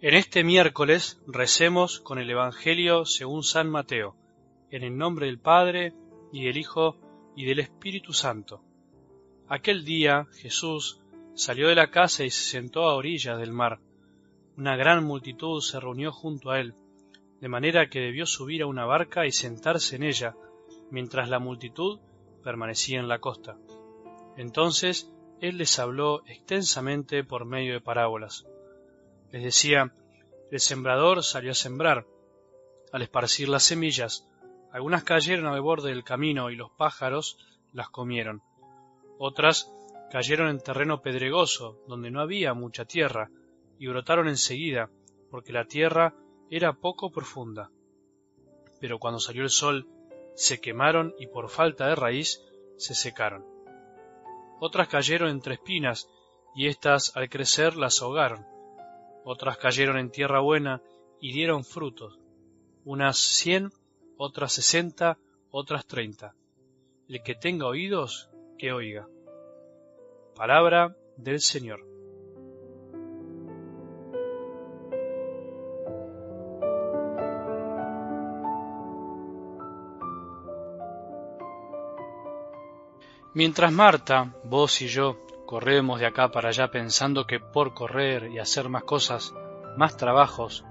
En este miércoles recemos con el Evangelio según San Mateo, en el nombre del Padre, y del Hijo, y del Espíritu Santo. Aquel día Jesús salió de la casa y se sentó a orillas del mar. Una gran multitud se reunió junto a él, de manera que debió subir a una barca y sentarse en ella, mientras la multitud permanecía en la costa. Entonces él les habló extensamente por medio de parábolas. Les decía, el sembrador salió a sembrar. Al esparcir las semillas, algunas cayeron al borde del camino y los pájaros las comieron. Otras cayeron en terreno pedregoso, donde no había mucha tierra, y brotaron enseguida, porque la tierra era poco profunda. Pero cuando salió el sol, se quemaron y por falta de raíz se secaron. Otras cayeron entre espinas, y éstas al crecer las ahogaron. Otras cayeron en tierra buena y dieron frutos, unas cien, otras sesenta, otras treinta. El que tenga oídos, que oiga. Palabra del Señor. Mientras Marta, vos y yo corremos de acá para allá pensando que por correr y hacer más cosas, más trabajos,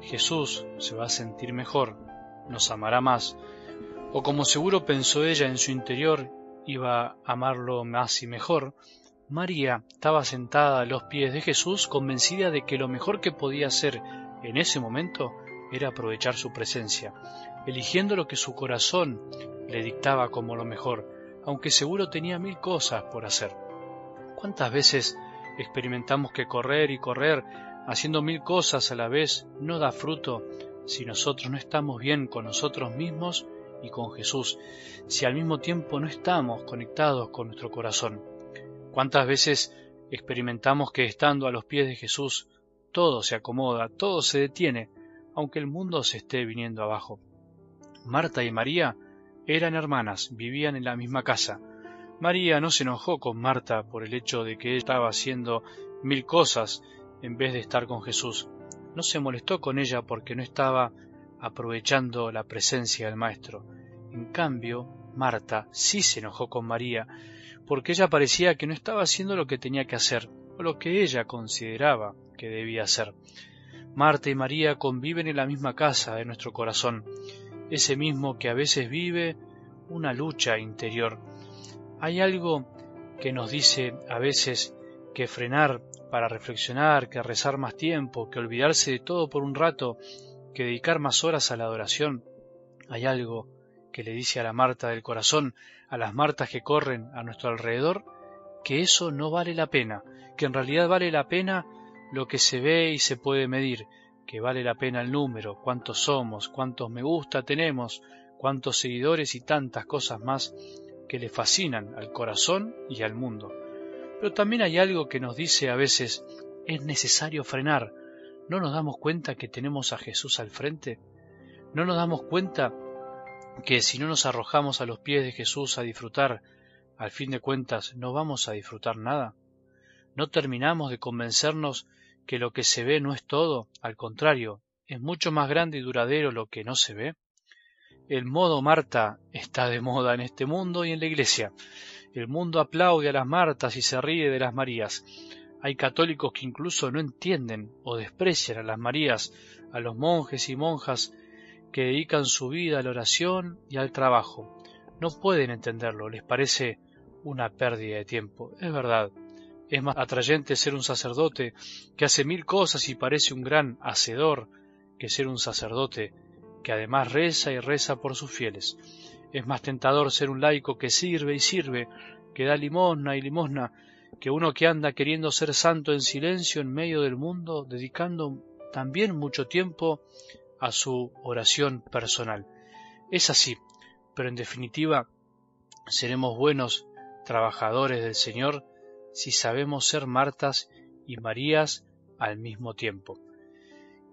Jesús se va a sentir mejor, nos amará más, o como seguro pensó ella en su interior, iba a amarlo más y mejor, María estaba sentada a los pies de Jesús convencida de que lo mejor que podía hacer en ese momento era aprovechar su presencia, eligiendo lo que su corazón le dictaba como lo mejor, aunque seguro tenía mil cosas por hacer. ¿Cuántas veces experimentamos que correr y correr, haciendo mil cosas a la vez, no da fruto si nosotros no estamos bien con nosotros mismos y con Jesús, si al mismo tiempo no estamos conectados con nuestro corazón? ¿Cuántas veces experimentamos que estando a los pies de Jesús todo se acomoda, todo se detiene, aunque el mundo se esté viniendo abajo? Marta y María eran hermanas, vivían en la misma casa. María no se enojó con Marta por el hecho de que ella estaba haciendo mil cosas en vez de estar con Jesús. No se molestó con ella porque no estaba aprovechando la presencia del Maestro. En cambio, Marta sí se enojó con María, porque ella parecía que no estaba haciendo lo que tenía que hacer, o lo que ella consideraba que debía hacer. Marta y María conviven en la misma casa de nuestro corazón, ese mismo que a veces vive una lucha interior. Hay algo que nos dice a veces que frenar para reflexionar, que rezar más tiempo, que olvidarse de todo por un rato, que dedicar más horas a la adoración. Hay algo que le dice a la Marta del corazón, a las Martas que corren a nuestro alrededor, que eso no vale la pena, que en realidad vale la pena lo que se ve y se puede medir, que vale la pena el número, cuántos somos, cuántos me gusta tenemos, cuántos seguidores y tantas cosas más que le fascinan al corazón y al mundo. Pero también hay algo que nos dice a veces es necesario frenar. ¿No nos damos cuenta que tenemos a Jesús al frente? ¿No nos damos cuenta que si no nos arrojamos a los pies de Jesús a disfrutar, al fin de cuentas no vamos a disfrutar nada? ¿No terminamos de convencernos que lo que se ve no es todo, al contrario, es mucho más grande y duradero lo que no se ve? El modo Marta está de moda en este mundo y en la iglesia. El mundo aplaude a las Martas y se ríe de las Marías. Hay católicos que incluso no entienden o desprecian a las Marías, a los monjes y monjas que dedican su vida a la oración y al trabajo. No pueden entenderlo, les parece una pérdida de tiempo. Es verdad, es más atrayente ser un sacerdote que hace mil cosas y parece un gran hacedor que ser un sacerdote que además reza y reza por sus fieles. Es más tentador ser un laico que sirve y sirve, que da limosna y limosna, que uno que anda queriendo ser santo en silencio en medio del mundo, dedicando también mucho tiempo a su oración personal. Es así, pero en definitiva seremos buenos trabajadores del Señor si sabemos ser Martas y Marías al mismo tiempo.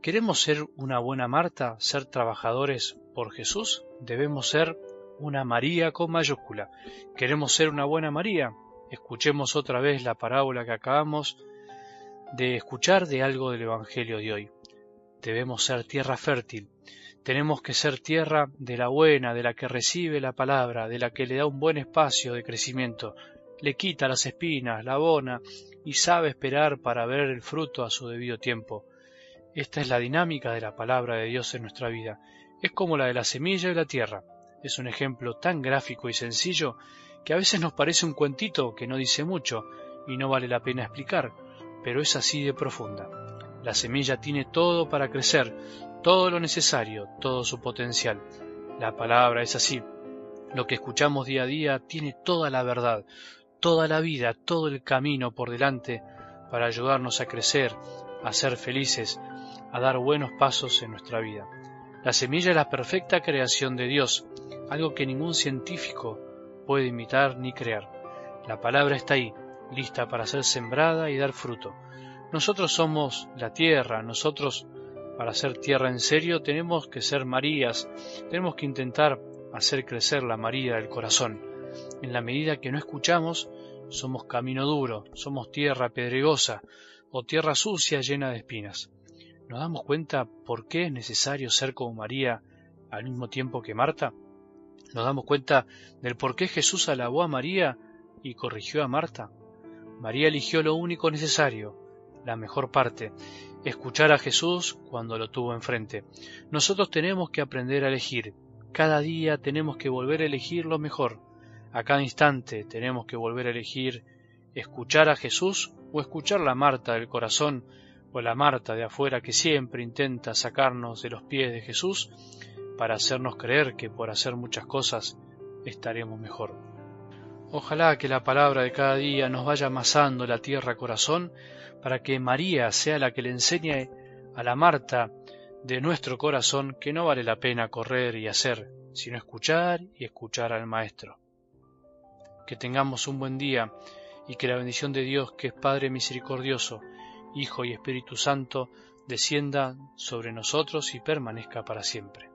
¿Queremos ser una buena Marta, ser trabajadores por Jesús? Debemos ser una María con mayúscula. ¿Queremos ser una buena María? Escuchemos otra vez la parábola que acabamos de escuchar de algo del Evangelio de hoy. Debemos ser tierra fértil, tenemos que ser tierra de la buena, de la que recibe la palabra, de la que le da un buen espacio de crecimiento, le quita las espinas, la abona y sabe esperar para ver el fruto a su debido tiempo. Esta es la dinámica de la palabra de Dios en nuestra vida. Es como la de la semilla y la tierra. Es un ejemplo tan gráfico y sencillo que a veces nos parece un cuentito que no dice mucho y no vale la pena explicar, pero es así de profunda. La semilla tiene todo para crecer, todo lo necesario, todo su potencial. La palabra es así. Lo que escuchamos día a día tiene toda la verdad, toda la vida, todo el camino por delante para ayudarnos a crecer, a ser felices, a dar buenos pasos en nuestra vida. La semilla es la perfecta creación de Dios, algo que ningún científico puede imitar ni crear. La palabra está ahí, lista para ser sembrada y dar fruto. Nosotros somos la tierra, nosotros para ser tierra en serio tenemos que ser Marías, tenemos que intentar hacer crecer la María del corazón. En la medida que no escuchamos, somos camino duro, somos tierra pedregosa o tierra sucia llena de espinas. ¿Nos damos cuenta por qué es necesario ser como María al mismo tiempo que Marta? ¿Nos damos cuenta del por qué Jesús alabó a María y corrigió a Marta? María eligió lo único necesario, la mejor parte, escuchar a Jesús cuando lo tuvo enfrente. Nosotros tenemos que aprender a elegir. Cada día tenemos que volver a elegir lo mejor. A cada instante tenemos que volver a elegir escuchar a Jesús o escuchar la Marta del corazón o la Marta de afuera que siempre intenta sacarnos de los pies de Jesús para hacernos creer que por hacer muchas cosas estaremos mejor. Ojalá que la palabra de cada día nos vaya amasando la tierra corazón para que María sea la que le enseñe a la Marta de nuestro corazón que no vale la pena correr y hacer, sino escuchar y escuchar al Maestro. Que tengamos un buen día y que la bendición de Dios, que es Padre misericordioso, Hijo y Espíritu Santo, descienda sobre nosotros y permanezca para siempre.